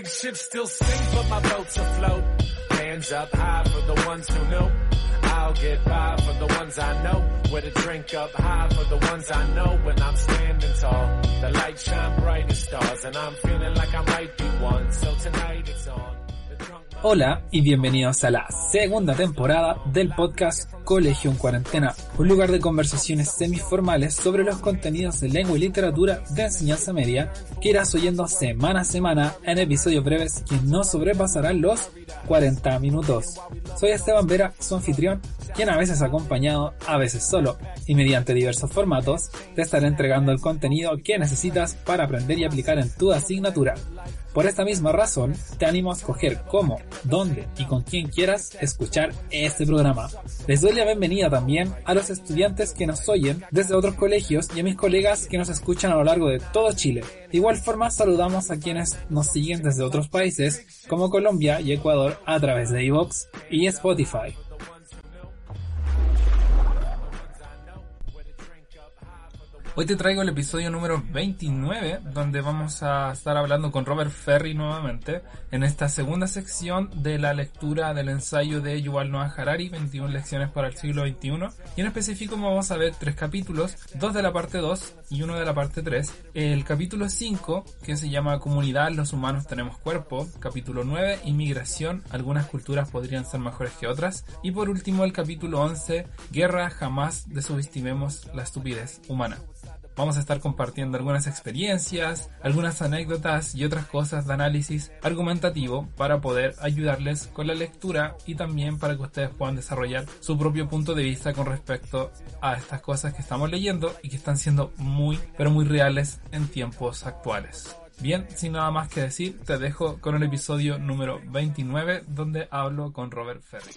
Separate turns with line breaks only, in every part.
Big ships still sink, but my boat's afloat. Hands up high for the ones who know. I'll get by for the ones I know. With a drink up high for the ones I know. When I'm standing tall, the lights shine bright as stars, and I'm feeling like I might be one. So tonight it's on.
Hola y bienvenidos a la segunda temporada del podcast Colegio en Cuarentena, un lugar de conversaciones semiformales sobre los contenidos de lengua y literatura de enseñanza media que irás oyendo semana a semana en episodios breves que no sobrepasarán los 40 minutos. Soy Esteban Vera, su anfitrión, quien a veces acompañado, a veces solo, y mediante diversos formatos, te estaré entregando el contenido que necesitas para aprender y aplicar en tu asignatura. Por esta misma razón, te animo a escoger cómo, dónde y con quién quieras escuchar este programa. Les doy la bienvenida también a los estudiantes que nos oyen desde otros colegios y a mis colegas que nos escuchan a lo largo de todo Chile. De igual forma, saludamos a quienes nos siguen desde otros países como Colombia y Ecuador a través de iVoox y Spotify. Hoy te traigo el episodio número 29, donde vamos a estar hablando con Robert Ferry nuevamente, en esta segunda sección de la lectura del ensayo de Yuval Noah Harari, 21 lecciones para el siglo XXI. Y en específico vamos a ver tres capítulos, dos de la parte 2 y uno de la parte 3. El capítulo 5, que se llama Comunidad, los humanos tenemos cuerpo. Capítulo 9, Inmigración, algunas culturas podrían ser mejores que otras. Y por último el capítulo 11, Guerra, jamás desubestimemos la estupidez humana. Vamos a estar compartiendo algunas experiencias, algunas anécdotas y otras cosas de análisis argumentativo para poder ayudarles con la lectura y también para que ustedes puedan desarrollar su propio punto de vista con respecto a estas cosas que estamos leyendo y que están siendo muy, pero muy reales en tiempos actuales. Bien, sin nada más que decir, te dejo con el episodio número 29 donde hablo con Robert Ferry.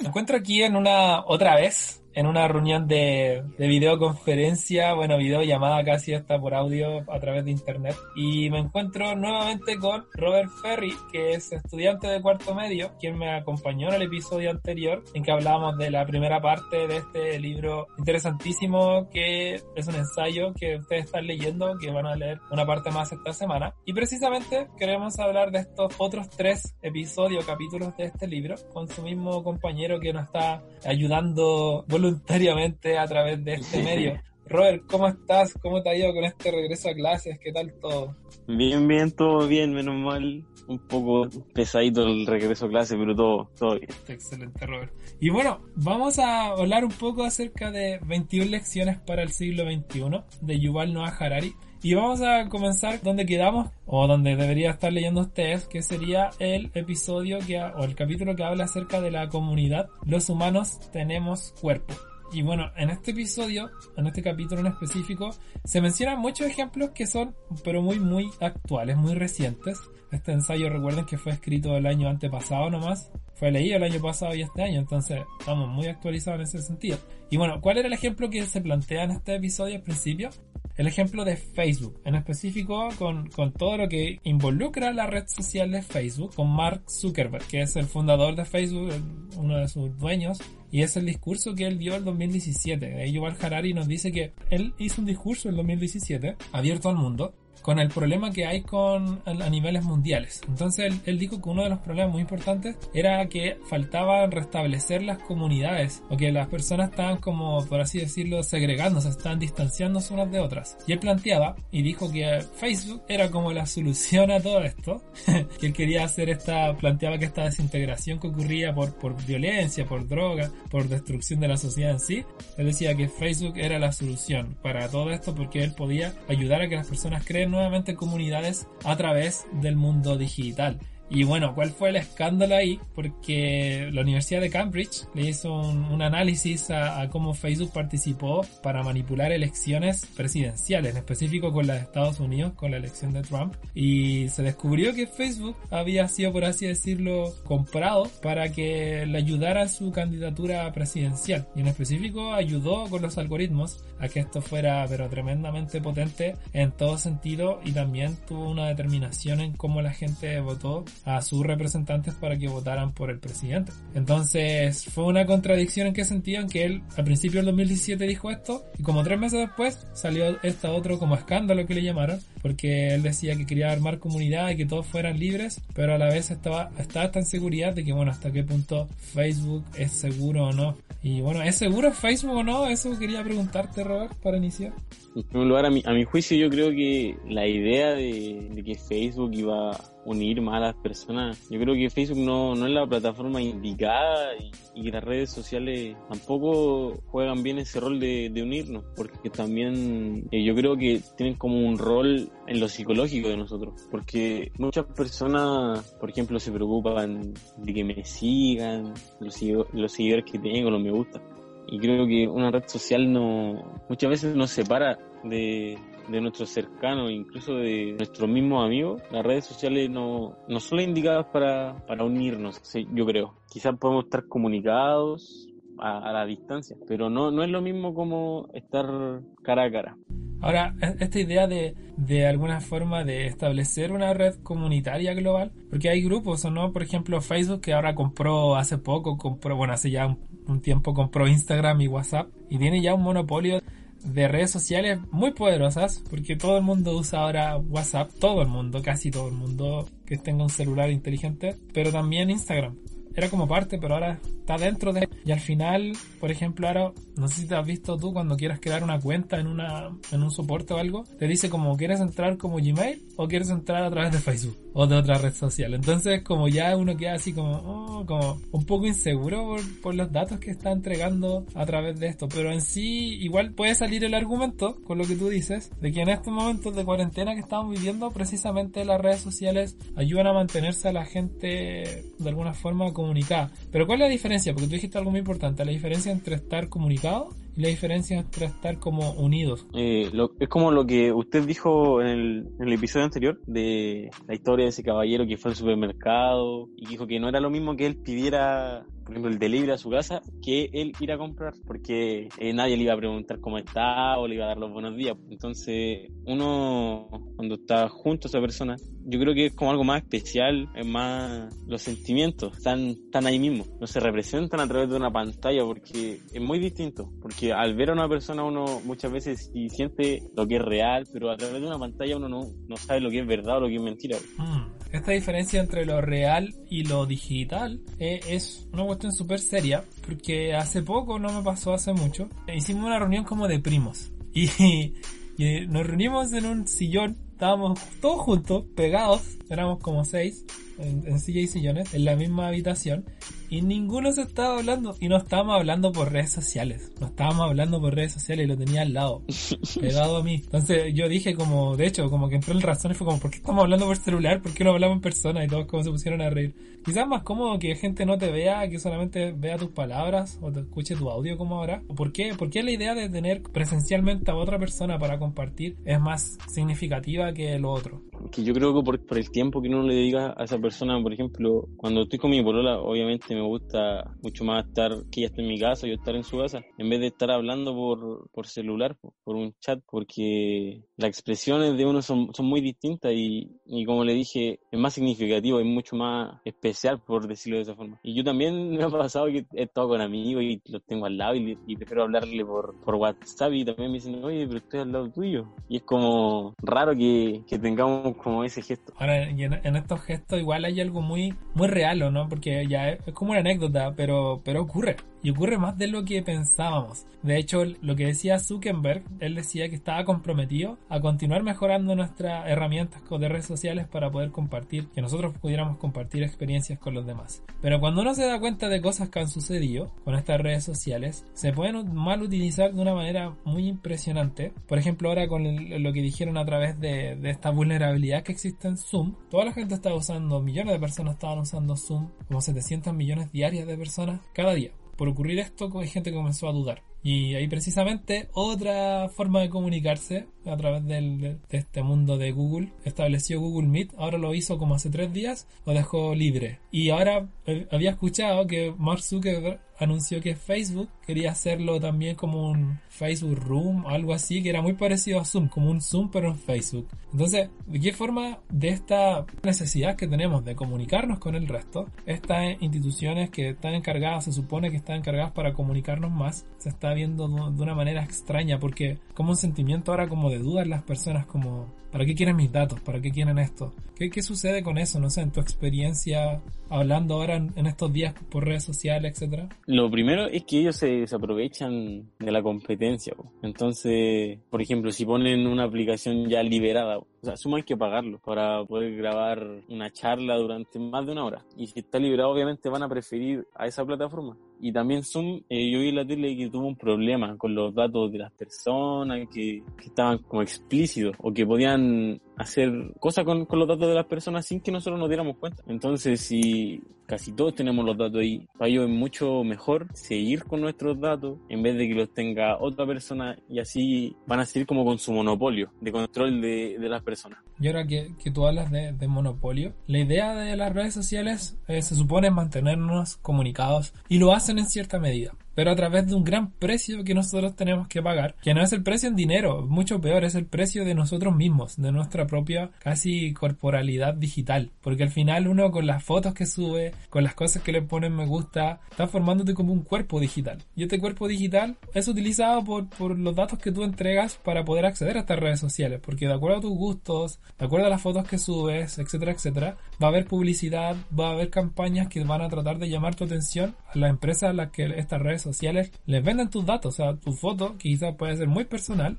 Me encuentro aquí en una otra vez en una reunión de, de, videoconferencia, bueno, videollamada casi hasta por audio a través de internet. Y me encuentro nuevamente con Robert Ferry, que es estudiante de cuarto medio, quien me acompañó en el episodio anterior en que hablábamos de la primera parte de este libro interesantísimo que es un ensayo que ustedes están leyendo, que van a leer una parte más esta semana. Y precisamente queremos hablar de estos otros tres episodios, capítulos de este libro, con su mismo compañero que nos está ayudando voluntariamente a través de este medio. Robert, ¿cómo estás? ¿Cómo te ha ido con este regreso a clases? ¿Qué tal todo?
Bien, bien, todo bien, menos mal. Un poco pesadito el regreso a clases, pero todo, todo bien.
Excelente, Robert. Y bueno, vamos a hablar un poco acerca de 21 lecciones para el siglo XXI de Yuval Noah Harari. Y vamos a comenzar donde quedamos, o donde debería estar leyendo ustedes, que sería el episodio que, o el capítulo que habla acerca de la comunidad. Los humanos tenemos cuerpo. Y bueno, en este episodio, en este capítulo en específico, se mencionan muchos ejemplos que son, pero muy, muy actuales, muy recientes. Este ensayo, recuerden que fue escrito el año antepasado nomás. Fue leído el año pasado y este año, entonces estamos muy actualizados en ese sentido. Y bueno, ¿cuál era el ejemplo que se plantea en este episodio al principio? El ejemplo de Facebook, en específico con, con, todo lo que involucra la red social de Facebook, con Mark Zuckerberg, que es el fundador de Facebook, uno de sus dueños, y es el discurso que él dio en 2017. Yuval Harari nos dice que él hizo un discurso en 2017, abierto al mundo, con el problema que hay con a niveles mundiales. Entonces él, él, dijo que uno de los problemas muy importantes era que faltaba restablecer las comunidades o que las personas estaban como, por así decirlo, segregándose, estaban distanciándose unas de otras. Y él planteaba y dijo que Facebook era como la solución a todo esto, que él quería hacer esta, planteaba que esta desintegración que ocurría por, por violencia, por droga, por destrucción de la sociedad en sí, él decía que Facebook era la solución para todo esto porque él podía ayudar a que las personas creen nuevamente comunidades a través del mundo digital. Y bueno, ¿cuál fue el escándalo ahí? Porque la Universidad de Cambridge le hizo un, un análisis a, a, cómo Facebook participó para manipular elecciones presidenciales, en específico con la de Estados Unidos, con la elección de Trump. Y se descubrió que Facebook había sido, por así decirlo, comprado para que le ayudara a su candidatura presidencial. Y en específico ayudó con los algoritmos a que esto fuera, pero tremendamente potente en todo sentido y también tuvo una determinación en cómo la gente votó a sus representantes para que votaran por el presidente. Entonces fue una contradicción en qué sentido, en que él al principio del 2017 dijo esto y como tres meses después salió este otro como escándalo que le llamaron, porque él decía que quería armar comunidad y que todos fueran libres, pero a la vez estaba, estaba tan seguridad de que bueno, hasta qué punto Facebook es seguro o no. Y bueno, ¿es seguro Facebook o no? Eso quería preguntarte, Robert, para iniciar.
En primer lugar, a mi, a mi juicio, yo creo que la idea de, de, que Facebook iba unir más a las personas, yo creo que Facebook no, no es la plataforma indicada y, las redes sociales tampoco juegan bien ese rol de, de unirnos, porque también eh, yo creo que tienen como un rol en lo psicológico de nosotros, porque muchas personas, por ejemplo, se preocupan de que me sigan, los, los seguidores que tengo, los me gusta. Y creo que una red social no muchas veces nos separa de, de nuestros cercanos, incluso de nuestros mismos amigos. Las redes sociales no, no son indicadas para, para unirnos, yo creo. Quizás podemos estar comunicados a, a, la distancia, pero no, no es lo mismo como estar cara a cara.
Ahora, esta idea de, de alguna forma de establecer una red comunitaria global, porque hay grupos, ¿o no? Por ejemplo, Facebook que ahora compró hace poco, compró, bueno, hace ya un tiempo compró Instagram y WhatsApp y tiene ya un monopolio de redes sociales muy poderosas porque todo el mundo usa ahora WhatsApp, todo el mundo, casi todo el mundo que tenga un celular inteligente, pero también Instagram. Era como parte, pero ahora está dentro de... Y al final, por ejemplo, ahora, no sé si te has visto tú cuando quieras crear una cuenta en, una, en un soporte o algo, te dice como quieres entrar como Gmail o quieres entrar a través de Facebook o de otra red social. Entonces, como ya uno queda así como, oh, como un poco inseguro por, por los datos que está entregando a través de esto. Pero en sí, igual puede salir el argumento con lo que tú dices, de que en estos momentos de cuarentena que estamos viviendo, precisamente las redes sociales ayudan a mantenerse a la gente de alguna forma comunicada. Pero ¿cuál es la diferencia? Porque tú dijiste algo muy importante, la diferencia entre estar comunicado y la diferencia entre estar como unidos.
Eh, lo, es como lo que usted dijo en el, en el, episodio anterior de la historia de ese caballero que fue al supermercado y dijo que no era lo mismo que él pidiera por ejemplo, el delivery a su casa, que él ir a comprar, porque eh, nadie le iba a preguntar cómo está o le iba a dar los buenos días. Entonces, uno, cuando está junto a esa persona, yo creo que es como algo más especial, es más los sentimientos, están, están ahí mismo, no se representan a través de una pantalla, porque es muy distinto, porque al ver a una persona uno muchas veces sí siente lo que es real, pero a través de una pantalla uno no, no sabe lo que es verdad o lo que es mentira.
Mm. Esta diferencia entre lo real y lo digital eh, es una cuestión súper seria, porque hace poco, no me pasó hace mucho, hicimos una reunión como de primos. Y, y nos reunimos en un sillón, estábamos todos juntos, pegados, éramos como seis, en, en silla y sillones, en la misma habitación, y ninguno se estaba hablando. Y no estábamos hablando por redes sociales. No estábamos hablando por redes sociales y lo tenía al lado. pegado a mí. Entonces yo dije como, de hecho, como que entró en razón y fue como, ¿por qué estamos hablando por celular? ¿Por qué no hablamos en persona? Y todos como se pusieron a reír. Quizás más cómodo que gente no te vea, que solamente vea tus palabras o te escuche tu audio como ahora. ¿Por qué? ¿Por qué la idea de tener presencialmente a otra persona para compartir es más significativa que lo otro?
Que yo creo que por, por el tiempo que uno le dedica a esa persona, por ejemplo, cuando estoy con mi polola, obviamente me gusta mucho más estar que ella esté en mi casa, yo estar en su casa, en vez de estar hablando por, por celular, por, por un chat, porque las expresiones de uno son, son muy distintas y, y, como le dije, es más significativo, es mucho más especial, por decirlo de esa forma. Y yo también me ha pasado que he estado con amigos y los tengo al lado y, y prefiero hablarle por, por WhatsApp y también me dicen, oye, pero estoy al lado tuyo. Y es como raro que, que tengamos como ese gesto.
Ahora, en, estos gestos igual hay algo muy, muy real, ¿no? Porque ya es, es como una anécdota, pero, pero ocurre. Y ocurre más de lo que pensábamos. De hecho, lo que decía Zuckerberg, él decía que estaba comprometido a continuar mejorando nuestras herramientas de redes sociales para poder compartir, que nosotros pudiéramos compartir experiencias con los demás. Pero cuando uno se da cuenta de cosas que han sucedido con estas redes sociales, se pueden mal utilizar de una manera muy impresionante. Por ejemplo, ahora con lo que dijeron a través de, de esta vulnerabilidad que existe en Zoom, toda la gente está usando, millones de personas estaban usando Zoom, como 700 millones diarias de personas cada día. Por ocurrir esto, gente comenzó a dudar. Y ahí precisamente otra forma de comunicarse a través del, de, este mundo de Google estableció Google Meet, ahora lo hizo como hace tres días, lo dejó libre. Y ahora eh, había escuchado que Mark Zuckerberg anunció que Facebook quería hacerlo también como un Facebook Room o algo así, que era muy parecido a Zoom, como un Zoom pero en Facebook. Entonces, ¿de qué forma de esta necesidad que tenemos de comunicarnos con el resto, estas instituciones que están encargadas, se supone que están encargadas para comunicarnos más, se está viendo de una manera extraña porque como un sentimiento ahora como de duda en las personas como ¿para qué quieren mis datos? ¿Para qué quieren esto? ¿Qué, qué sucede con eso? No sé, en tu experiencia hablando ahora en, estos días por redes sociales, etcétera.
Lo primero es que ellos se, se aprovechan de la competencia. Entonces, por ejemplo, si ponen una aplicación ya liberada, o sea, que pagarlo para poder grabar una charla durante más de una hora. Y si está liberado, obviamente van a preferir a esa plataforma. Y también Zoom, eh, yo vi la tele que tuvo un problema con los datos de las personas, que, que estaban como explícitos o que podían hacer cosas con, con, los datos de las personas sin que nosotros nos diéramos cuenta. Entonces, si casi todos tenemos los datos ahí, para ellos es mucho mejor seguir con nuestros datos en vez de que los tenga otra persona y así van a seguir como con su monopolio de control de, de las personas.
Y ahora que, que tú hablas de, de, monopolio, la idea de las redes sociales eh, se supone mantenernos comunicados y lo hacen en cierta medida pero a través de un gran precio que nosotros tenemos que pagar, que no es el precio en dinero, mucho peor, es el precio de nosotros mismos, de nuestra propia casi corporalidad digital, porque al final uno con las fotos que sube, con las cosas que le ponen me gusta, está formándote como un cuerpo digital. Y este cuerpo digital es utilizado por, por los datos que tú entregas para poder acceder a estas redes sociales, porque de acuerdo a tus gustos, de acuerdo a las fotos que subes, etcétera, etcétera, va a haber publicidad, va a haber campañas que van a tratar de llamar tu atención a las empresas a las que estas redes sociales les venden tus datos, o sea, tu foto, quizás puede ser muy personal,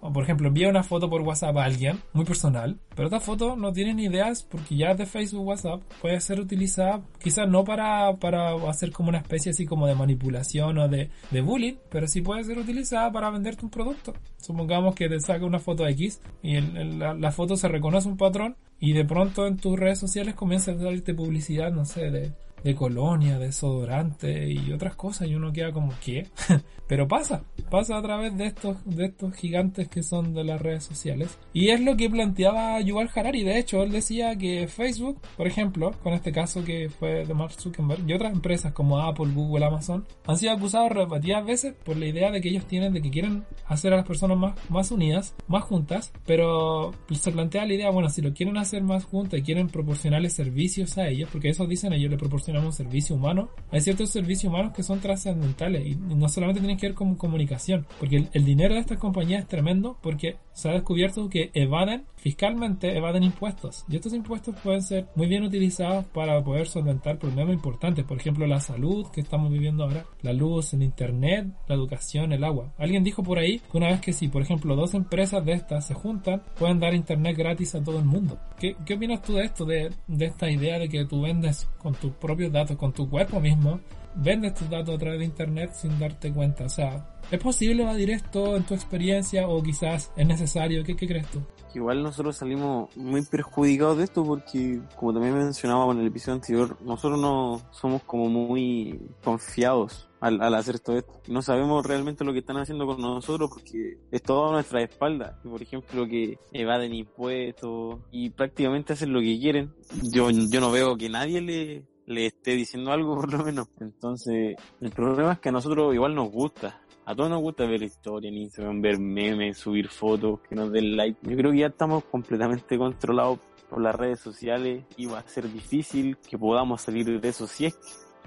o por ejemplo, envía una foto por WhatsApp a alguien, muy personal, pero esta foto no tiene ni ideas porque ya de Facebook WhatsApp puede ser utilizada quizás no para, para hacer como una especie así como de manipulación o de, de bullying, pero sí puede ser utilizada para venderte un producto. Supongamos que te saca una foto X y la, la foto se reconoce un patrón y de pronto en tus redes sociales comienza a salirte publicidad, no sé, de de colonia, desodorante y otras cosas y uno queda como ¿qué? Pero pasa, pasa a través de estos, de estos gigantes que son de las redes sociales. Y es lo que planteaba Yuval Harari. De hecho, él decía que Facebook, por ejemplo, con este caso que fue de Mark Zuckerberg y otras empresas como Apple, Google, Amazon, han sido acusados repetidas veces por la idea de que ellos tienen de que quieren hacer a las personas más, más unidas, más juntas, pero se plantea la idea, bueno, si lo quieren hacer más juntas y quieren proporcionarles servicios a ellos, porque eso dicen ellos le proporcionan un servicio humano, hay ciertos servicios humanos que son trascendentales y no solamente tienen que ver con comunicación, porque el, el, dinero de estas compañías es tremendo porque se ha descubierto que evaden fiscalmente, evaden impuestos y estos impuestos pueden ser muy bien utilizados para poder solventar problemas importantes, por ejemplo la salud que estamos viviendo ahora, la luz, el internet, la educación, el agua. Alguien dijo por ahí que una vez que si, por ejemplo, dos empresas de estas se juntan, pueden dar internet gratis a todo el mundo. ¿Qué, qué opinas tú de esto, de, de esta idea de que tú vendes con tus propios datos, con tu cuerpo mismo, vendes tus datos a través de internet sin darte cuenta. O sea, ¿es posible evadir esto en tu experiencia o quizás es necesario? ¿Qué, crees tú?
Igual nosotros salimos muy perjudicados de esto porque, como también mencionábamos en el episodio anterior, nosotros no somos como muy confiados al, al, hacer todo esto. No sabemos realmente lo que están haciendo con nosotros porque es todo a nuestra espalda. Por ejemplo, que evaden impuestos y prácticamente hacen lo que quieren. Yo, yo no veo que nadie le, le esté diciendo algo por lo menos. Entonces, el problema es que a nosotros igual nos gusta. A todos nos gusta ver historia en Instagram, ver memes, subir fotos, que nos den like. Yo creo que ya estamos completamente controlados por las redes sociales y va a ser difícil que podamos salir de eso si es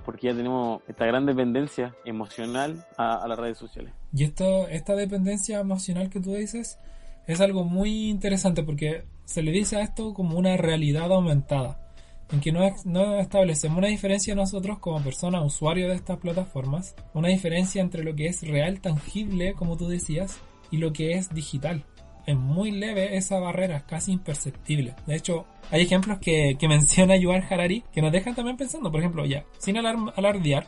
porque ya tenemos esta gran dependencia emocional a, a las redes sociales.
Y esto, esta dependencia emocional que tú dices es algo muy interesante porque se le dice a esto como una realidad aumentada en que no, establecemos una diferencia nosotros como personas usuarios de estas plataformas, una diferencia entre lo que es real, tangible, como tú decías, y lo que es digital. Es muy leve esa barrera, casi imperceptible. De hecho, hay ejemplos que, que menciona Yuval Harari que nos dejan también pensando, por ejemplo, ya, sin alardear,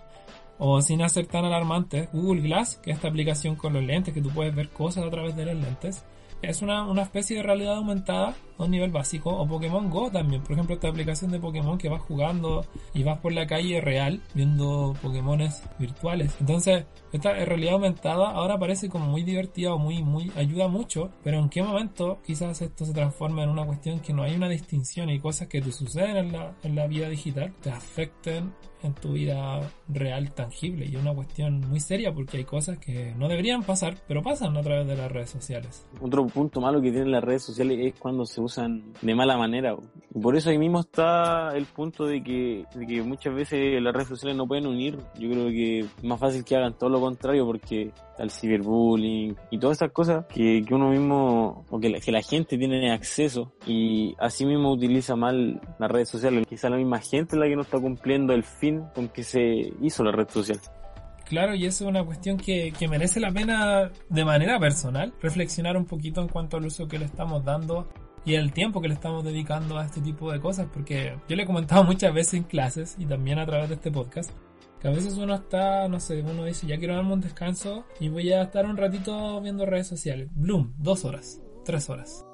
o sin hacer tan alarmante, Google Glass, que es esta aplicación con los lentes, que tú puedes ver cosas a través de los lentes, es una especie de realidad aumentada a un nivel básico. O Pokémon Go también. Por ejemplo, esta aplicación de Pokémon que vas jugando y vas por la calle real viendo Pokémones virtuales. Entonces, esta realidad aumentada ahora parece como muy divertida o muy, muy, ayuda mucho. Pero en qué momento quizás esto se transforma en una cuestión que no hay una distinción y cosas que te suceden en la, en la vida digital te afecten en tu vida real tangible y una cuestión muy seria porque hay cosas que no deberían pasar pero pasan a través de las redes sociales.
Otro punto malo que tienen las redes sociales es cuando se usan de mala manera y por eso ahí mismo está el punto de que, muchas veces las redes sociales no pueden unir. Yo creo que es más fácil que hagan todo lo contrario porque el ciberbullying y todas esas cosas que, uno mismo o que la, que la gente tiene acceso y así mismo utiliza mal las redes sociales. Quizá la misma gente es la que no está cumpliendo el fin con que se hizo la red social.
Claro, y eso es una cuestión que, que merece la pena de manera personal reflexionar un poquito en cuanto al uso que le estamos dando y el tiempo que le estamos dedicando a este tipo de cosas, porque yo le he comentado muchas veces en clases y también a través de este podcast, que a veces uno está, no sé, uno dice, ya quiero darme un descanso y voy a estar un ratito viendo redes sociales. Bloom, dos horas, tres horas.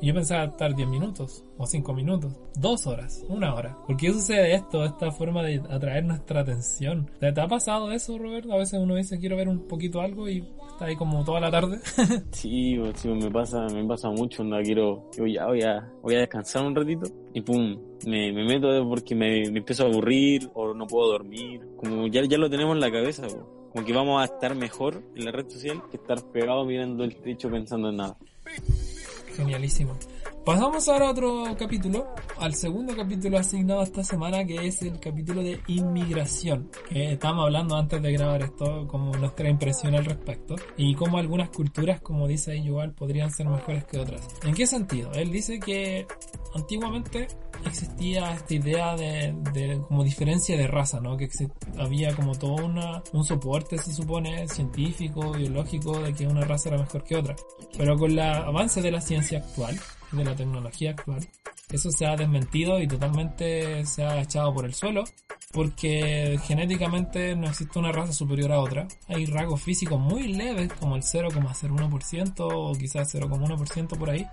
Y yo pensaba estar 10 minutos, o 5 minutos, 2 horas, una hora. ¿Por qué sucede esto, esta forma de atraer nuestra atención? ¿Te ha pasado eso, Roberto? A veces uno dice quiero ver un poquito algo y está ahí como toda la tarde.
sí, sí, me pasa, me pasa mucho, no quiero, yo ya voy a, voy a descansar un ratito y pum, me, me meto porque me, me, empiezo a aburrir o no puedo dormir. Como ya, ya lo tenemos en la cabeza, como que vamos a estar mejor en la red social que estar pegado mirando el techo pensando en nada.
Genialísimo. Pasamos ahora a otro capítulo, al segundo capítulo asignado esta semana, que es el capítulo de inmigración, que estábamos hablando antes de grabar esto, como nuestra impresión al respecto, y como algunas culturas, como dice igual, podrían ser mejores que otras. ¿En qué sentido? Él dice que antiguamente existía esta idea de, como diferencia de raza, ¿no? Que había como todo una, un soporte, se supone, científico, biológico, de que una raza era mejor que otra. Pero con el avance de la ciencia actual, de la tecnología actual, eso se ha desmentido y totalmente se ha echado por el suelo porque genéticamente no existe una raza superior a otra. Hay rasgos físicos muy leves como el 0,01% o quizás 0,1% por ahí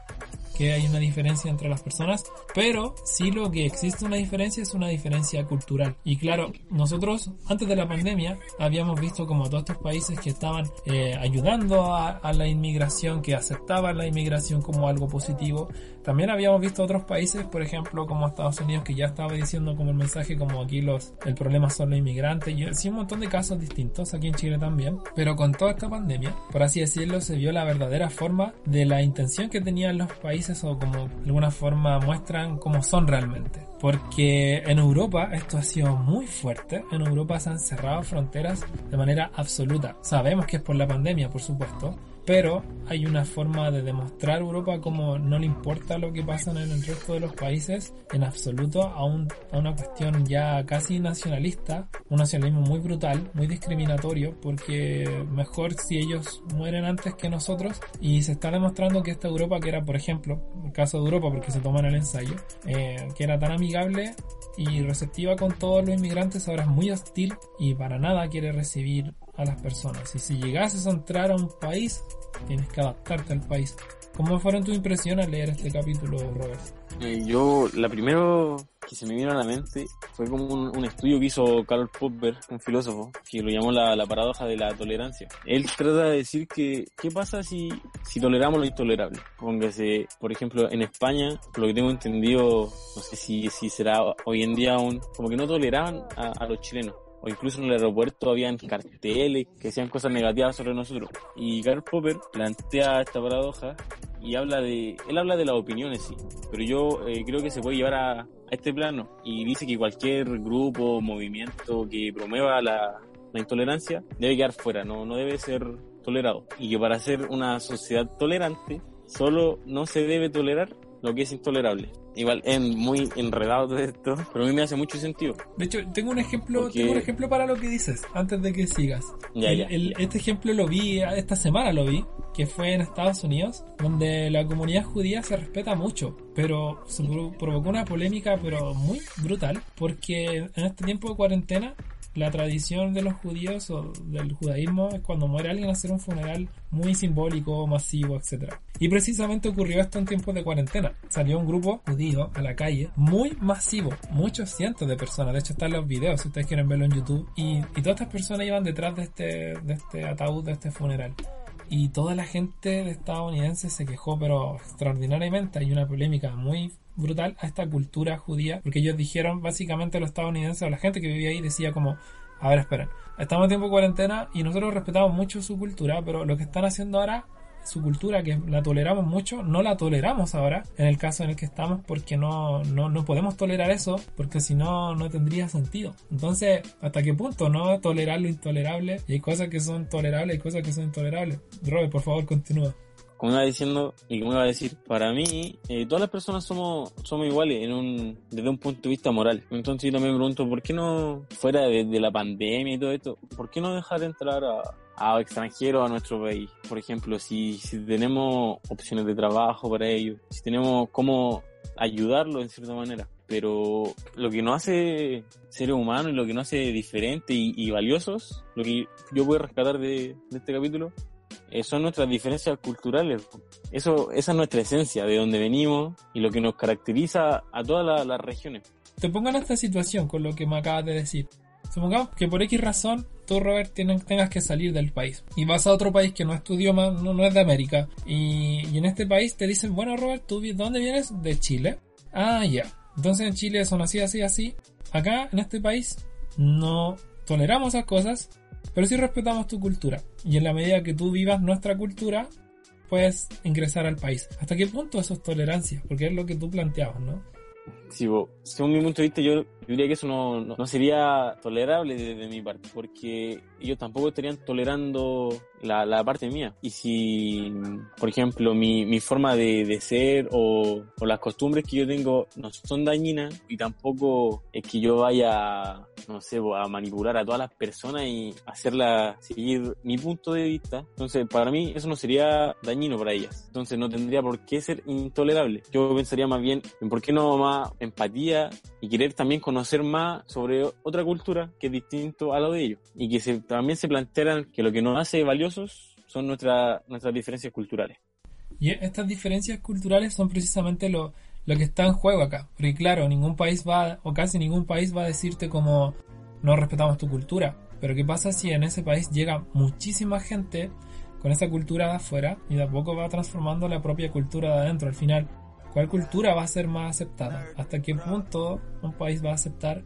que hay una diferencia entre las personas, pero sí lo que existe una diferencia es una diferencia cultural. Y claro, nosotros antes de la pandemia habíamos visto como todos estos países que estaban eh, ayudando a, a la inmigración, que aceptaban la inmigración como algo positivo, también habíamos visto otros países, por ejemplo, como Estados Unidos, que ya estaba diciendo como el mensaje como aquí los el problema son los inmigrantes y sí un montón de casos distintos aquí en Chile también. Pero con toda esta pandemia, por así decirlo, se vio la verdadera forma de la intención que tenían los países o como de alguna forma muestran cómo son realmente. Porque en Europa esto ha sido muy fuerte. En Europa se han cerrado fronteras de manera absoluta. Sabemos que es por la pandemia, por supuesto pero hay una forma de demostrar a Europa como no le importa lo que pasa en el resto de los países en absoluto a, un, a una cuestión ya casi nacionalista, un nacionalismo muy brutal, muy discriminatorio, porque mejor si ellos mueren antes que nosotros y se está demostrando que esta Europa que era, por ejemplo, el caso de Europa porque se toma en el ensayo, eh, que era tan amigable y receptiva con todos los inmigrantes, ahora es muy hostil y para nada quiere recibir a las personas. Y si llegases a entrar a un país, tienes que adaptarte al país. ¿Cómo fueron tus impresiones al leer este capítulo, Robert?
Eh, yo, la primero que se me vino a la mente fue como un, estudio que hizo Karl Popper, un filósofo, que lo llamó la, la, paradoja de la tolerancia. Él trata de decir que, ¿qué pasa si, si toleramos lo intolerable? Póngase, por ejemplo, en España, por lo que tengo entendido, no sé si, si será hoy en día aún, como que no toleraban a, a los chilenos o incluso en el aeropuerto habían carteles que decían cosas negativas sobre nosotros. Y Karl Popper plantea esta paradoja y habla de, él habla de las opiniones, sí, pero yo eh, creo que se puede llevar a, a, este plano y dice que cualquier grupo, movimiento que promueva la, la intolerancia debe quedar fuera, no, no debe ser tolerado. Y que para ser una sociedad tolerante, solo no se debe tolerar lo que es intolerable. Igual es muy enredado todo esto, pero a mí me hace mucho sentido.
De hecho, tengo un ejemplo,
Porque-
tengo un ejemplo para lo que dices, antes de que sigas.
Ya,
El-
ya.
el- este ejemplo lo vi, esta semana lo vi, que fue en Estados Unidos, donde la comunidad judía se respeta mucho, pero se provocó una polémica, pero muy brutal, porque en este tiempo de cuarentena, la tradición de los judíos o del judaísmo es cuando muere alguien hacer un funeral muy simbólico, masivo, etcétera. Y precisamente ocurrió esto en tiempos de cuarentena. Salió un grupo judío a la calle, muy masivo, muchos cientos de personas. De hecho, están los videos, si ustedes quieren verlo en YouTube. Y, y todas estas personas iban detrás de este, de este ataúd, de este funeral. Y toda la gente estadounidense se quejó, pero extraordinariamente. Hay una polémica muy brutal a esta cultura judía, porque ellos dijeron, básicamente los estadounidenses o la gente que vivía ahí decía como, a ver, esperen, estamos en tiempo de cuarentena y nosotros respetamos mucho su cultura, pero lo que están haciendo ahora, su cultura, que la toleramos mucho, no la toleramos ahora, en el caso en el que estamos, porque no, no, no podemos tolerar eso, porque si no, no tendría sentido. Entonces, ¿hasta qué punto no tolerar lo intolerable? Y hay cosas que son tolerables, hay cosas que son intolerables. Robert, por favor, continúa.
como iba diciendo y como iba a decir, para mí eh, todas las personas somos somos iguales en un desde un punto de vista moral. Entonces yo también me pregunto, ¿por qué no, fuera de, de la pandemia y todo esto, por qué no dejar entrar a, a extranjeros a nuestro país? Por ejemplo, si, si tenemos opciones de trabajo para ellos, si tenemos cómo ayudarlos en cierta manera. Pero lo que nos hace seres humanos y lo que nos hace diferentes y, y valiosos, lo que yo puedo rescatar de, de este capítulo, eh, son nuestras diferencias culturales. Eso, esa es nuestra esencia, de donde venimos y lo que nos caracteriza a todas la- las regiones.
Te pongo en esta situación con lo que me acabas de decir. Supongamos que por X razón tú, Robert, tienen- tengas que salir del país y vas a otro país que no es tu idioma, no, no es de América. Y, y en este país te dicen, bueno, Robert, ¿tú dónde vienes? De Chile. Ah, ya. Entonces en Chile son así, así, así. Acá, en este país, no toleramos esas cosas, pero sí respetamos tu cultura. Y en la medida que tú vivas nuestra cultura, puedes ingresar al país. ¿Hasta qué punto eso es tolerancia? Porque es lo que tú planteabas, ¿no?
Sí, bo, según mi punto de vista, yo diría que eso no, no, no sería tolerable desde mi parte, porque ellos tampoco estarían tolerando la, la parte mía. Y si, por ejemplo, mi, mi forma de, de ser o, o las costumbres que yo tengo no son dañinas y tampoco es que yo vaya, no sé, bo, a manipular a todas las personas y hacerlas seguir mi punto de vista, entonces para mí eso no sería dañino para ellas. Entonces no tendría por qué ser intolerable. Yo pensaría más bien en por qué no más empatía y querer también conocer más sobre otra cultura que es distinto a lo de ellos. Y que se, también se plantearan que lo que nos hace valiosos son nuestra- nuestras diferencias culturales.
Y estas diferencias culturales son precisamente lo, lo que está en juego acá. Porque claro, ningún país va, o casi ningún país va a decirte como no respetamos tu cultura. Pero ¿qué pasa si en ese país llega muchísima gente con esa cultura de afuera y de a poco va transformando la propia cultura de adentro? Al final, ¿cuál cultura va a ser más aceptada? ¿Hasta qué punto un país va a aceptar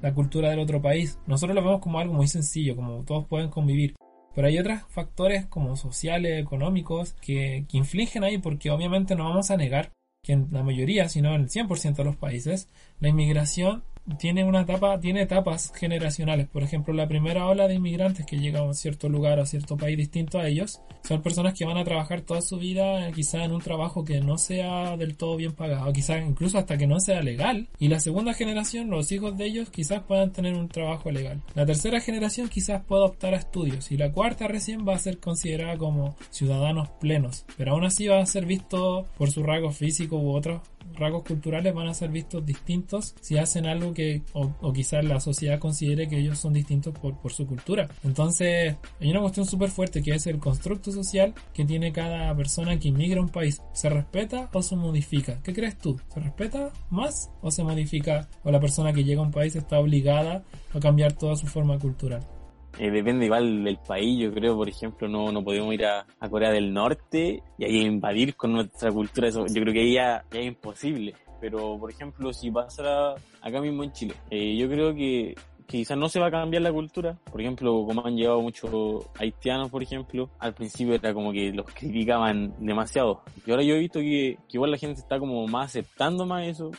la cultura del otro país? Nosotros lo vemos como algo muy sencillo, como todos pueden convivir. Pero hay otros factores como sociales, económicos, que, que infligen ahí porque obviamente no vamos a negar que en la mayoría, si no en el 100% de los países, la inmigración tiene una etapa, tiene etapas generacionales. Por ejemplo, la primera ola de inmigrantes que llegan a cierto lugar, a cierto país distinto a ellos, son personas que van a trabajar toda su vida, eh, quizá en un trabajo que no sea del todo bien pagado, quizás incluso hasta que no sea legal. Y la segunda generación, los hijos de ellos, quizás puedan tener un trabajo legal. La tercera generación quizás pueda optar a estudios. Y la cuarta recién va a ser considerada como ciudadanos plenos. Pero aún así va a ser visto por su rasgo físico u otros rasgos culturales van a ser vistos distintos si hacen algo que o, o quizás la sociedad considere que ellos son distintos por, por su cultura. Entonces hay una cuestión súper fuerte que es el constructo social que tiene cada persona que inmigra a un país. ¿Se respeta o se modifica? ¿Qué crees tú? ¿Se respeta más o se modifica? ¿O la persona que llega a un país está obligada a cambiar toda su forma cultural?
Eh, depende igual del país, yo creo, por ejemplo, no, no podemos ir a, Corea del Norte y ahí invadir con nuestra cultura, eso yo creo que ahí ya, es imposible. Pero, por ejemplo, si pasara acá mismo en Chile, eh, yo creo que, que quizás no se va a cambiar la cultura. Por ejemplo, como han llegado muchos haitianos, por ejemplo, al principio era como que los criticaban demasiado. Y ahora yo he visto que, que igual la gente está como más aceptando más eso.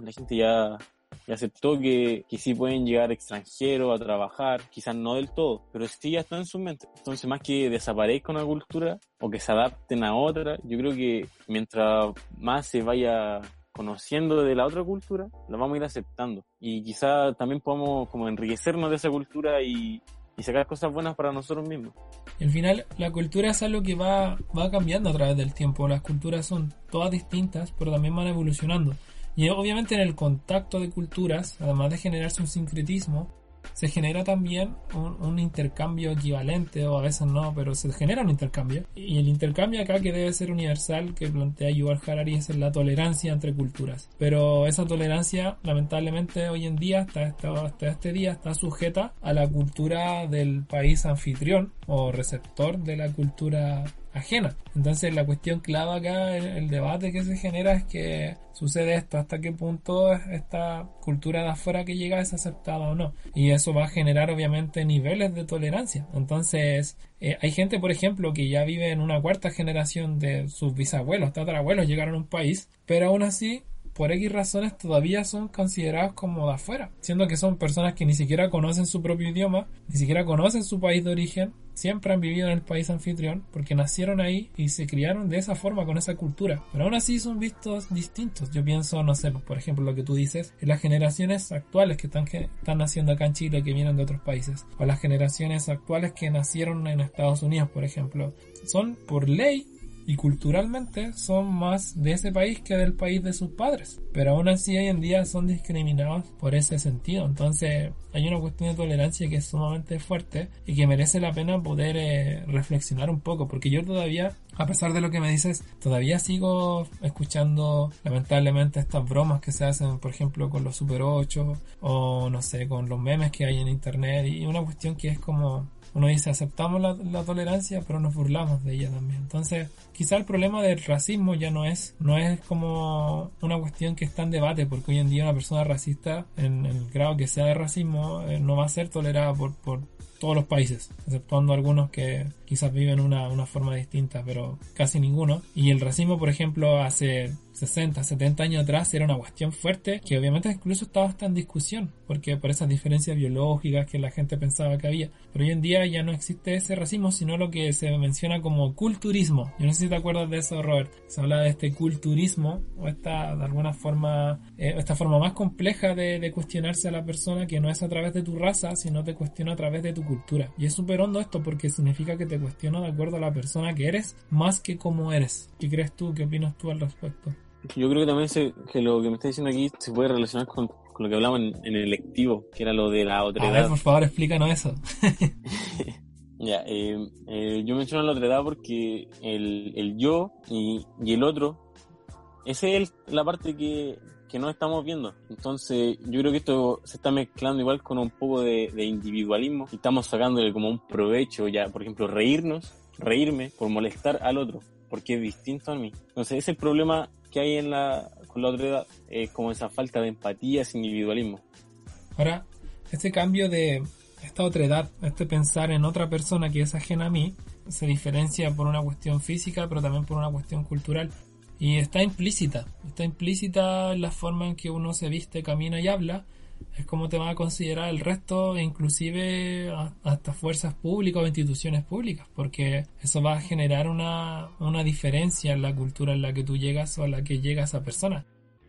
La gente ya y aceptó que, que sí pueden llegar extranjeros a trabajar, quizás no del todo, pero sí ya está en su mente. Entonces, más que desaparezca una cultura o que se adapten a otra, yo creo que mientras más se vaya conociendo de la otra cultura, la vamos a ir aceptando. Y quizá también podamos como enriquecernos de esa cultura y, y sacar cosas buenas para nosotros mismos.
Al final, la cultura es algo que va, va cambiando a través del tiempo. Las culturas son todas distintas, pero también van evolucionando. Y obviamente en el contacto de culturas, además de generarse un sincretismo, se genera también un, intercambio equivalente, o a veces no, pero se genera un intercambio. Y el intercambio acá que debe ser universal, que plantea Yuval Harari, es la tolerancia entre culturas. Pero esa tolerancia, lamentablemente, hoy en día, hasta, hasta este día, está sujeta a la cultura del país anfitrión o receptor de la cultura ajena. Entonces la cuestión clave acá, el, debate que se genera es que sucede esto, hasta qué punto esta cultura de afuera que llega es aceptada o no. Y eso va a generar obviamente niveles de tolerancia. Entonces eh, hay gente, por ejemplo, que ya vive en una cuarta generación de sus bisabuelos, tatarabuelos llegaron a un país, pero aún así por X razones todavía son considerados como de afuera, siendo que son personas que ni siquiera conocen su propio idioma, ni siquiera conocen su país de origen, siempre han vivido en el país anfitrión porque nacieron ahí y se criaron de esa forma con esa cultura, pero aún así son vistos distintos. Yo pienso, no sé, por ejemplo, lo que tú dices, en las generaciones actuales que están, que están naciendo acá en Chile que vienen de otros países, o las generaciones actuales que nacieron en Estados Unidos, por ejemplo, son por ley y culturalmente son más de ese país que del país de sus padres. Pero aún así hoy en día son discriminados por ese sentido. Entonces hay una cuestión de tolerancia que es sumamente fuerte y que merece la pena poder eh, reflexionar un poco. Porque yo todavía, a pesar de lo que me dices, todavía sigo escuchando lamentablemente estas bromas que se hacen, por ejemplo, con los Super 8 o no sé, con los memes que hay en internet y una cuestión que es como uno dice aceptamos la, tolerancia pero nos burlamos de ella también entonces quizá el problema del racismo ya no es no es como una cuestión que está en debate porque hoy en día una persona racista en el grado que sea de racismo eh, no va a ser tolerada por, todos los países, exceptuando algunos que quizás viven una, una forma distinta, pero casi ninguno. Y el racismo, por ejemplo, hace 60, 70 años atrás era una cuestión fuerte que obviamente incluso estaba hasta en discusión, porque por esas diferencias biológicas que la gente pensaba que había. Pero hoy en día ya no existe ese racismo, sino lo que se menciona como culturismo. Yo no sé si te acuerdas de eso, Robert. Se habla de este culturismo, o esta, de alguna forma, eh, esta forma más compleja de, cuestionarse a la persona que no es a través de tu raza, sino te cuestiona a través de tu cultura. Y es súper hondo esto porque significa que te cuestiono de acuerdo a la persona que eres, más que como eres. ¿Qué crees tú? ¿Qué opinas tú al respecto?
Yo creo que también se, que lo que me está diciendo aquí se puede relacionar con, lo que hablamos en, el lectivo, que era lo de la otra
a
edad.
ver, por favor, explícanos eso.
ya, eh, eh, yo menciono la otra edad porque el, el yo y, y, el otro, esa es la parte que, que no estamos viendo. Entonces, yo creo que esto se está mezclando igual con un poco de, de individualismo y estamos sacándole como un provecho, ya, por ejemplo, reírnos, reírme por molestar al otro porque es distinto a mí. Entonces, ese es el problema que hay en la, con la otra edad, es como esa falta de empatía, ese individualismo.
Ahora, este cambio de esta otra edad, este pensar en otra persona que es ajena a mí, se diferencia por una cuestión física, pero también por una cuestión cultural. Y está implícita, está implícita en la forma en que uno se viste, camina y habla, es como te va a considerar el resto, inclusive hasta fuerzas públicas o instituciones públicas, porque eso va a generar una, una diferencia en la cultura en la que tú llegas o a la que llega esa persona.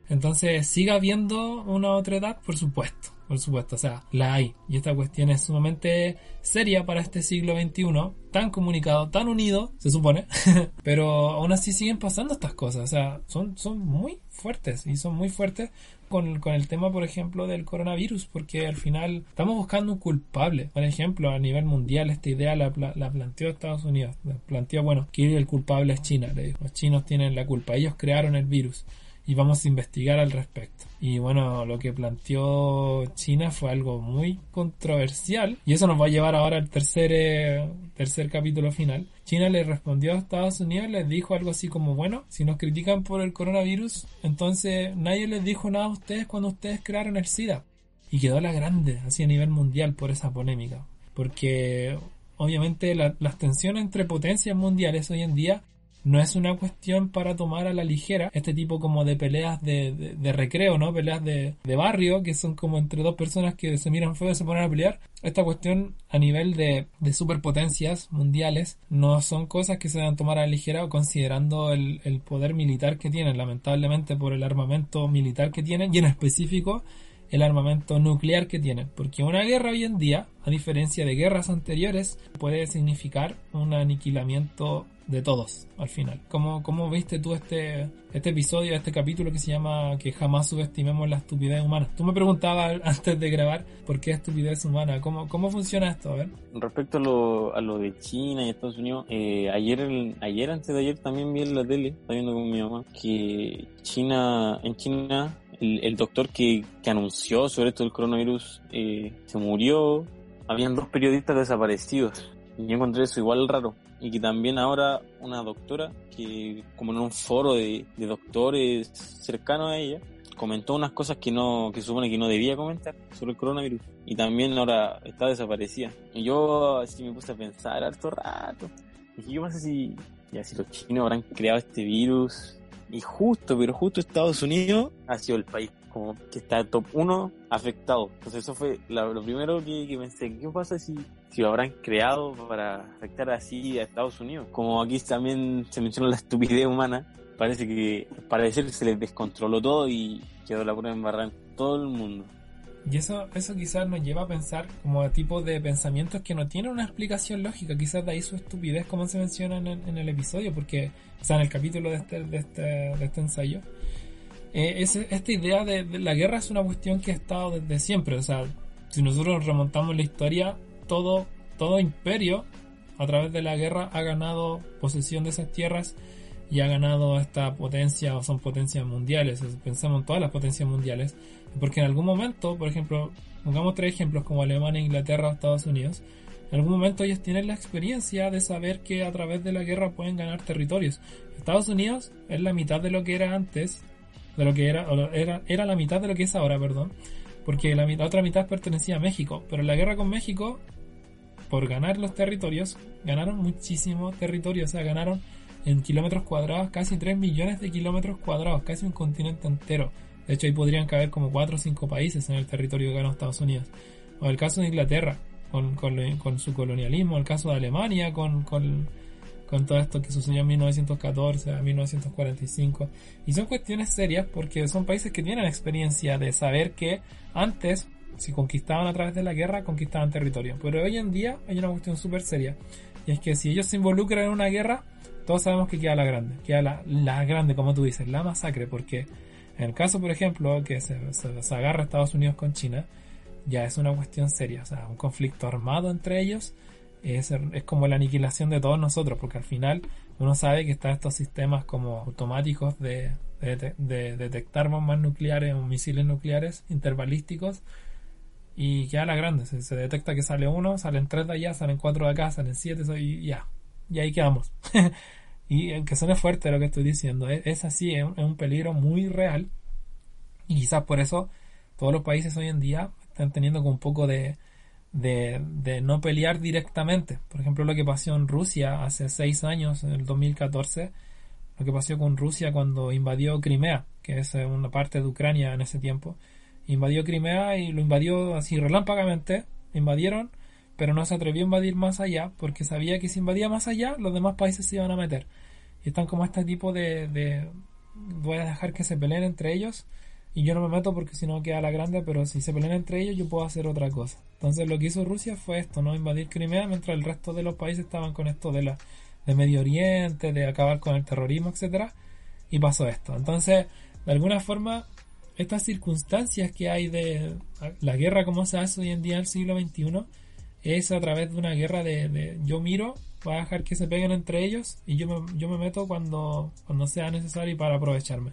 Entonces, siga habiendo una otra edad, por supuesto, por supuesto, o sea, la hay. Y esta cuestión es sumamente seria para este siglo XXI, tan comunicado, tan unido, se supone, pero aún así siguen pasando estas cosas, o sea, son, son muy fuertes y son muy fuertes con, con, el tema, por ejemplo, del coronavirus, porque al final estamos buscando un culpable. Por ejemplo, a nivel mundial, esta idea la, la planteó Estados Unidos. planteó, bueno, que el culpable es China. Le dijo, los chinos tienen la culpa, ellos crearon el virus y vamos a investigar al respecto. Y bueno, lo que planteó China fue algo muy controversial y eso nos va a llevar ahora al tercer, eh, tercer capítulo final. China le respondió a Estados Unidos, les dijo algo así como, bueno, si nos critican por el coronavirus, entonces nadie les dijo nada a ustedes cuando ustedes crearon el SIDA. Y quedó la grande, así a nivel mundial, por esa polémica. Porque obviamente las tensiones entre potencias mundiales hoy en día no es una cuestión para tomar a la ligera este tipo como de peleas de, de, recreo, ¿no? Peleas de, de, barrio, que son como entre dos personas que se miran feo y se ponen a pelear. Esta cuestión a nivel de, superpotencias mundiales no son cosas que se deben tomar a la ligera considerando el, el poder militar que tienen, lamentablemente por el armamento militar que tienen y en específico el armamento nuclear que tienen. Porque una guerra hoy en día, a diferencia de guerras anteriores, puede significar un aniquilamiento de todos al final. ¿Cómo, cómo viste tú este, este episodio, este capítulo que se llama Que jamás subestimemos la estupidez humana? Tú me preguntabas antes de grabar por qué estupidez humana. ¿Cómo, cómo funciona esto? A ver.
Respecto a lo, a lo de China y Estados Unidos, eh, ayer, ayer, antes de ayer, también vi en la tele, estaba viendo con mi mamá, que China, en China el, doctor que, que, anunció sobre esto del coronavirus eh, se murió. Habían dos periodistas desaparecidos. Y yo encontré eso igual raro. Y que también ahora una doctora que, como en un foro de, doctores cercanos a ella, comentó unas cosas que no, que supone que no debía comentar sobre el coronavirus. Y también ahora está desaparecida. Y yo así me puse a pensar harto rato. Y yo sé si, ya si los chinos habrán creado este virus y justo, pero justo Estados Unidos ha sido el país como que está top 1 afectado. Entonces eso fue lo primero que, pensé, ¿qué pasa si, si lo habrán creado para afectar así a Estados Unidos? Como aquí también se menciona la estupidez humana, parece que parece que se les descontroló todo y quedó la prueba embarrada en todo el mundo.
Y eso, eso quizás nos lleva a pensar como a tipos de pensamientos que no tienen una explicación lógica. Quizás de ahí su estupidez, como se menciona en, el episodio, porque, o sea, en el capítulo de este, de este, de este ensayo. Eh, esta idea de, la guerra es una cuestión que ha estado desde siempre. O sea, si nosotros remontamos la historia, todo, todo imperio a través de la guerra ha ganado posesión de esas tierras y ha ganado esta potencia o son potencias mundiales. Pensamos en todas las potencias mundiales porque en algún momento, por ejemplo, pongamos tres ejemplos como Alemania, Inglaterra, Estados Unidos, en algún momento ellos tienen la experiencia de saber que a través de la guerra pueden ganar territorios. Estados Unidos es la mitad de lo que era antes, de lo que era, era, era la mitad de lo que es ahora, perdón, porque la, otra mitad pertenecía a México, pero en la guerra con México, por ganar los territorios, ganaron muchísimo territorio, o sea, ganaron en kilómetros cuadrados casi 3 millones de kilómetros cuadrados, casi un continente entero. De hecho, ahí podrían caber como 4 o 5 países en el territorio que ganó Estados Unidos. O el caso de Inglaterra, con, con, su colonialismo, el caso de Alemania, con, con, todo esto que sucedió en 1914 a 1945. Y son cuestiones serias porque son países que tienen experiencia de saber que antes, si conquistaban a través de la guerra, conquistaban territorio. Pero hoy en día hay una cuestión súper seria. Y es que si ellos se involucran en una guerra, todos sabemos que queda la grande. Queda la, la grande, como tú dices, la masacre. Porque en el caso, por ejemplo, que se, agarra Estados Unidos con China, ya es una cuestión seria. O sea, un conflicto armado entre ellos es, es como la aniquilación de todos nosotros, porque al final uno sabe que están estos sistemas como automáticos de, de, detectar bombas nucleares o misiles nucleares interbalísticos y queda la grande. Se, se, detecta que sale uno, salen tres de allá, salen cuatro de acá, salen siete y ya. Y ahí quedamos. Y aunque suene fuerte lo que estoy diciendo, es, así, es, un peligro muy real. Y quizás por eso todos los países hoy en día están teniendo como un poco de, de, de, no pelear directamente. Por ejemplo, lo que pasó en Rusia hace seis años, en el 2014, lo que pasó con Rusia cuando invadió Crimea, que es eh, una parte de Ucrania en ese tiempo. Invadió Crimea y lo invadió así relámpagamente, invadieron pero no se atrevió a invadir más allá porque sabía que si invadía más allá los demás países se iban a meter. Y están como este tipo de, voy a dejar que se peleen entre ellos y yo no me meto porque si no queda la grande, pero si se pelean entre ellos yo puedo hacer otra cosa. Entonces lo que hizo Rusia fue esto, no invadir Crimea mientras el resto de los países estaban con esto de la de Medio Oriente, de acabar con el terrorismo, etcétera, y pasó esto. Entonces, de alguna forma estas circunstancias que hay de la guerra como se hace hoy en día en el siglo XXI es a través de una guerra de, yo miro, voy a dejar que se peguen entre ellos y yo me, yo me meto cuando, cuando sea necesario para aprovecharme.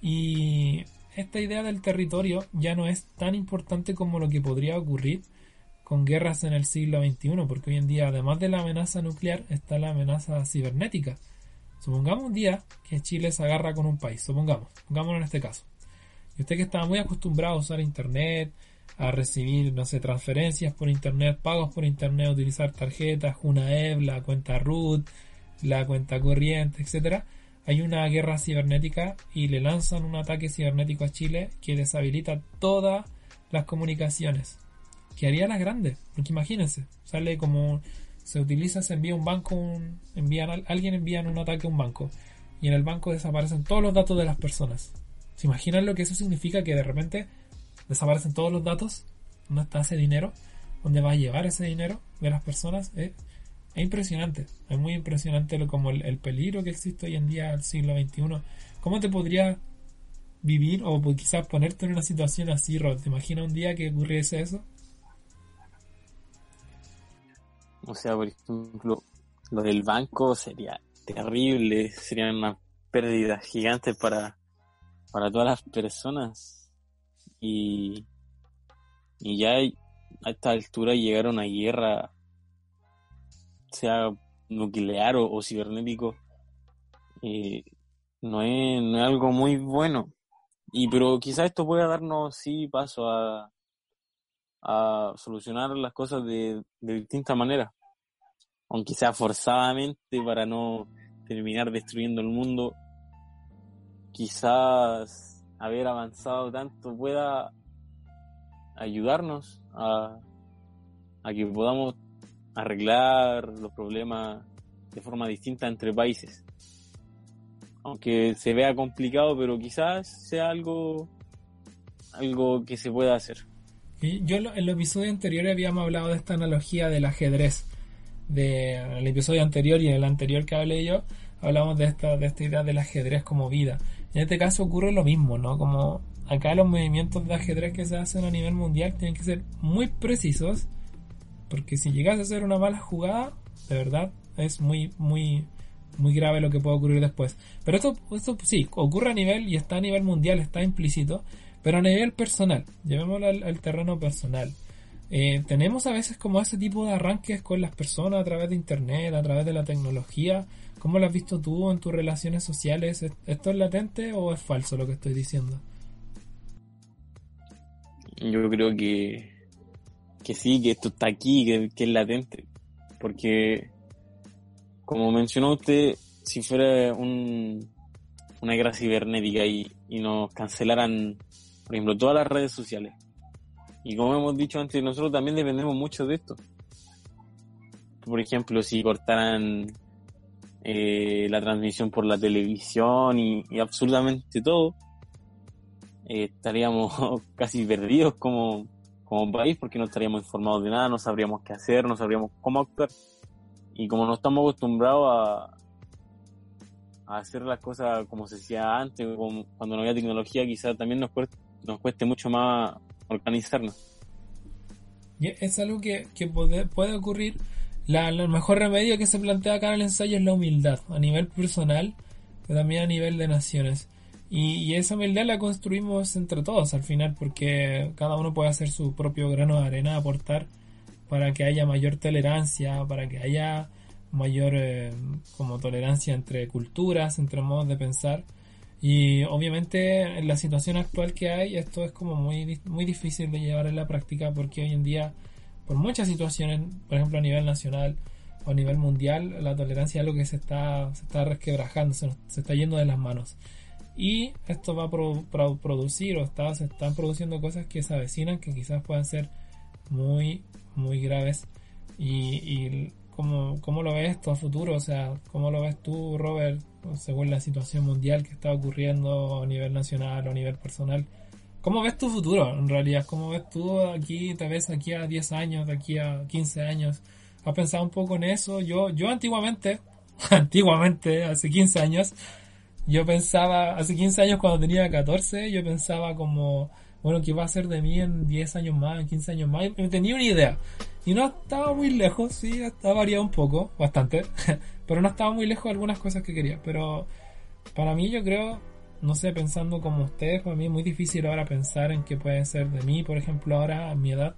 Y esta idea del territorio ya no es tan importante como lo que podría ocurrir con guerras en el siglo XXI, porque hoy en día, además de la amenaza nuclear, está la amenaza cibernética. Supongamos un día que Chile se agarra con un país, supongamos, pongámoslo en este caso. Usted que estaba muy acostumbrado a usar Internet, a recibir, no sé, transferencias por internet, pagos por internet, utilizar tarjetas, una la cuenta root, la cuenta corriente, etcétera, hay una guerra cibernética y le lanzan un ataque cibernético a Chile que deshabilita todas las comunicaciones. Que haría las grandes, porque imagínense, sale como se utiliza, se envía un banco, un, envían, alguien envía un ataque a un banco y en el banco desaparecen todos los datos de las personas. ¿Se imaginan lo que eso significa? Que de repente desaparecen todos los datos, ¿dónde está ese dinero? ¿Dónde va a llevar ese dinero de las personas? Es, impresionante, es muy impresionante lo, como el, peligro que existe hoy en día al siglo XXI. ¿Cómo te podría vivir o quizás ponerte en una situación así, Rod? ¿Te imaginas un día que ocurriese eso?
O sea, por ejemplo, lo del banco sería terrible, serían una pérdida gigante para, para todas las personas. Y, y ya a esta altura llegar a una guerra, sea nuclear o, cibernético, eh, no, es, no es algo muy bueno. Y pero quizás esto pueda darnos sí paso a, a solucionar las cosas de, de distintas maneras. Aunque sea forzadamente para no terminar destruyendo el mundo, quizás haber avanzado tanto pueda ayudarnos a, que podamos arreglar los problemas de forma distinta entre países. Aunque se vea complicado, pero quizás sea algo, algo que se pueda hacer.
Yo en el episodio anterior habíamos hablado de esta analogía del ajedrez. De, en el episodio anterior y en el anterior que hablé yo, hablamos de esta, de esta idea del ajedrez como vida. En este caso ocurre lo mismo, ¿no? Como acá los movimientos de ajedrez que se hacen a nivel mundial tienen que ser muy precisos, porque si llegas a hacer una mala jugada, de verdad, es muy, muy, muy grave lo que puede ocurrir después. Pero esto, esto sí, ocurre a nivel y está a nivel mundial, está implícito, pero a nivel personal, llevémoslo al, terreno personal. Eh, tenemos a veces como ese tipo de arranques con las personas a través de internet, a través de la tecnología, ¿Cómo lo has visto tú en tus relaciones sociales? ¿Esto es latente o es falso lo que estoy diciendo?
Yo creo que, que sí, que esto está aquí, que, es latente. Porque, como mencionó usted, si fuera un, una guerra cibernética y, y nos cancelaran, por ejemplo, todas las redes sociales. Y como hemos dicho antes, nosotros también dependemos mucho de esto. Por ejemplo, si cortaran eh, la transmisión por la televisión y, absolutamente todo, eh, estaríamos casi perdidos como, como país porque no estaríamos informados de nada, no sabríamos qué hacer, no sabríamos cómo actuar. Y como no estamos acostumbrados a, hacer las cosas como se hacía antes, cuando no había tecnología, quizás también nos cueste, nos cueste mucho más organizarnos.
Es algo que, puede ocurrir el mejor remedio que se plantea acá en el ensayo es la humildad, a nivel personal, pero también a nivel de naciones. Y, esa humildad la construimos entre todos al final, porque cada uno puede hacer su propio grano de arena, aportar para que haya mayor tolerancia, para que haya mayor eh, como tolerancia entre culturas, entre modos de pensar. Y obviamente en la situación actual que hay, esto es como muy, muy difícil de llevar en la práctica porque hoy en día por muchas situaciones, por ejemplo a nivel nacional o a nivel mundial, la tolerancia es algo que se está, se está resquebrajando, se, está yendo de las manos. Y esto va a producir o está, se están produciendo cosas que se avecinan que quizás puedan ser muy, muy graves. Y, y ¿cómo, ¿cómo, lo ves esto a futuro? O sea, ¿cómo lo ves tú, Robert, según la situación mundial que está ocurriendo a nivel nacional o a nivel personal? ¿Cómo ves tu futuro en realidad? ¿Cómo ves tú aquí, te ves aquí a 10 años, de aquí a 15 años? ¿Has pensado un poco en eso? Yo, yo antiguamente, antiguamente, hace 15 años, yo pensaba, hace 15 años cuando tenía 14, yo pensaba como, bueno, ¿qué va a ser de mí en 10 años más, en 15 años más? Y tenía una idea. Y no estaba muy lejos, sí, estaba variado un poco, bastante, pero no estaba muy lejos de algunas cosas que quería. Pero para mí yo creo no sé, pensando como ustedes, para mí es muy difícil ahora pensar en qué puede ser de mí, por ejemplo, ahora a mi edad,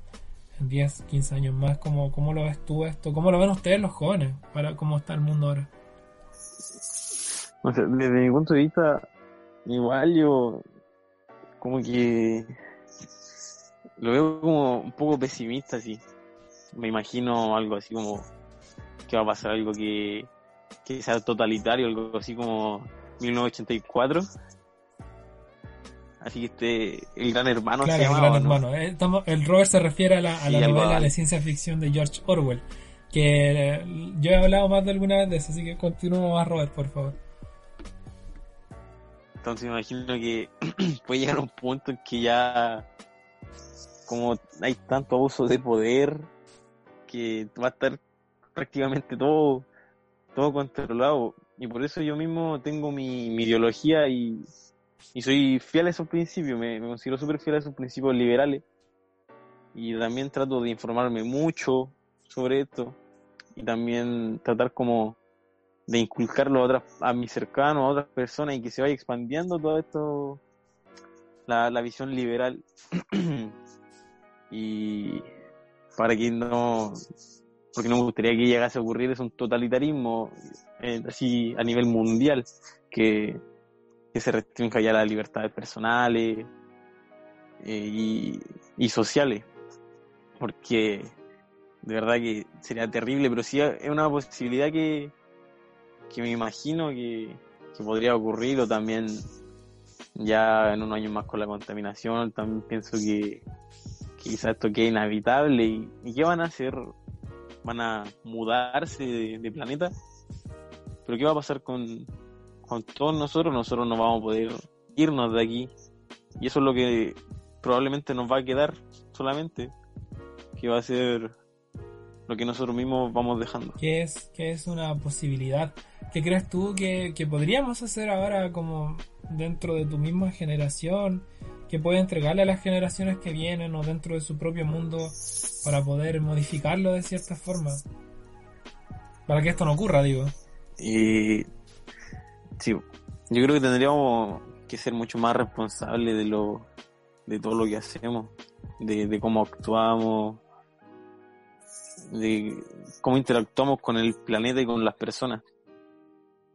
en 10, 15 años más, ¿cómo, cómo lo ves tú esto? ¿Cómo lo ven ustedes los jóvenes para cómo está el mundo ahora?
desde mi punto de vista, igual yo como que lo veo como un poco pesimista, así. Me imagino algo así como que va a pasar algo que, que sea totalitario, algo así como 1984. Así que este, el gran hermano
Claro,
se
el
llamaba,
gran
¿no?
hermano. Eh, estamos- el Robert se refiere a la, a
Sí,
la novela de ciencia ficción de George Orwell. Que eh, yo he hablado más de alguna vez de eso, así que continúa más, Robert, por favor.
Entonces me imagino que puede llegar a un punto en que ya como hay tanto abuso de poder que va a estar prácticamente todo todo controlado y por eso yo mismo tengo mi, mi ideología y, y soy fiel a esos principios, me, considero súper fiel a esos principios liberales. Y también trato de informarme mucho sobre esto y también tratar como de inculcarlo a otras, a mis cercanos, a otras personas y que se vaya expandiendo todo esto, la, la visión liberal. Y para que no, porque no me gustaría que llegase a ocurrir es un totalitarismo eh, así a nivel mundial que, que se restrinja ya las libertades personales eh, y, y sociales porque de verdad que sería terrible pero sí es una posibilidad que que me imagino que, que podría ocurrir o también ya en unos años más con la contaminación, también pienso que, quizás esto quede inhabitable y, y ¿qué van a hacer? ¿Van a mudarse de, planeta? ¿Pero qué va a pasar con, con todos nosotros? Nosotros no vamos a poder irnos de aquí y eso es lo que probablemente nos va a quedar solamente, que va a ser lo que nosotros mismos vamos dejando.
¿Qué es, qué es una posibilidad? ¿Qué crees tú que, que podríamos hacer ahora como dentro de tu misma generación? Que puede entregarle a las generaciones que vienen o dentro de su propio mundo para poder modificarlo de cierta forma? Para que esto no ocurra, digo.
Y sí, yo creo que tendríamos que ser mucho más responsables de lo de todo lo que hacemos, de, de cómo actuamos, de cómo interactuamos con el planeta y con las personas.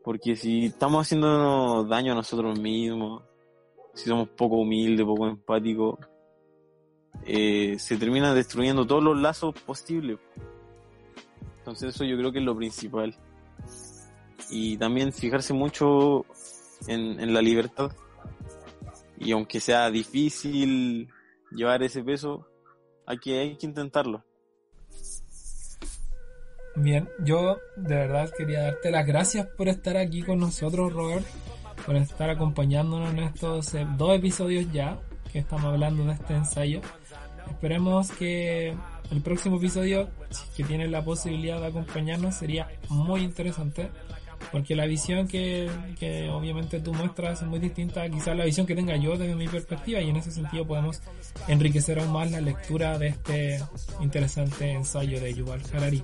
Porque si estamos haciéndonos daño a nosotros mismos, si somos poco humildes, poco empáticos, eh, se terminan destruyendo todos los lazos posibles. Entonces eso yo creo que es lo principal. Y también fijarse mucho en, en la libertad. Y aunque sea difícil llevar ese peso, hay que, hay que intentarlo.
Bien, yo de verdad quería darte las gracias por estar aquí con nosotros, Robert, por estar acompañándonos en estos eh, dos episodios ya que estamos hablando de este ensayo. Esperemos que el próximo episodio, que tienes la posibilidad de acompañarnos, sería muy interesante, porque la visión que, que obviamente tú muestras es muy distinta a quizás la visión que tenga yo desde mi perspectiva, y en ese sentido podemos enriquecer aún más la lectura de este interesante ensayo de Yuval Harari.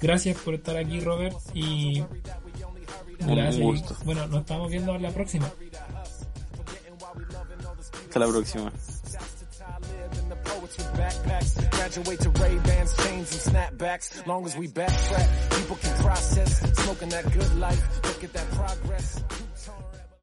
Gracias por estar aquí, Robert, y
Un
gracias.
gusto.
Bueno, nos estamos viendo en la próxima.
Hasta la próxima.
in the poets with backpacks. Graduate to Ray-Bans, chains, and snapbacks. Long as we backtrack, people can process. Smoking that good life, look at that progress.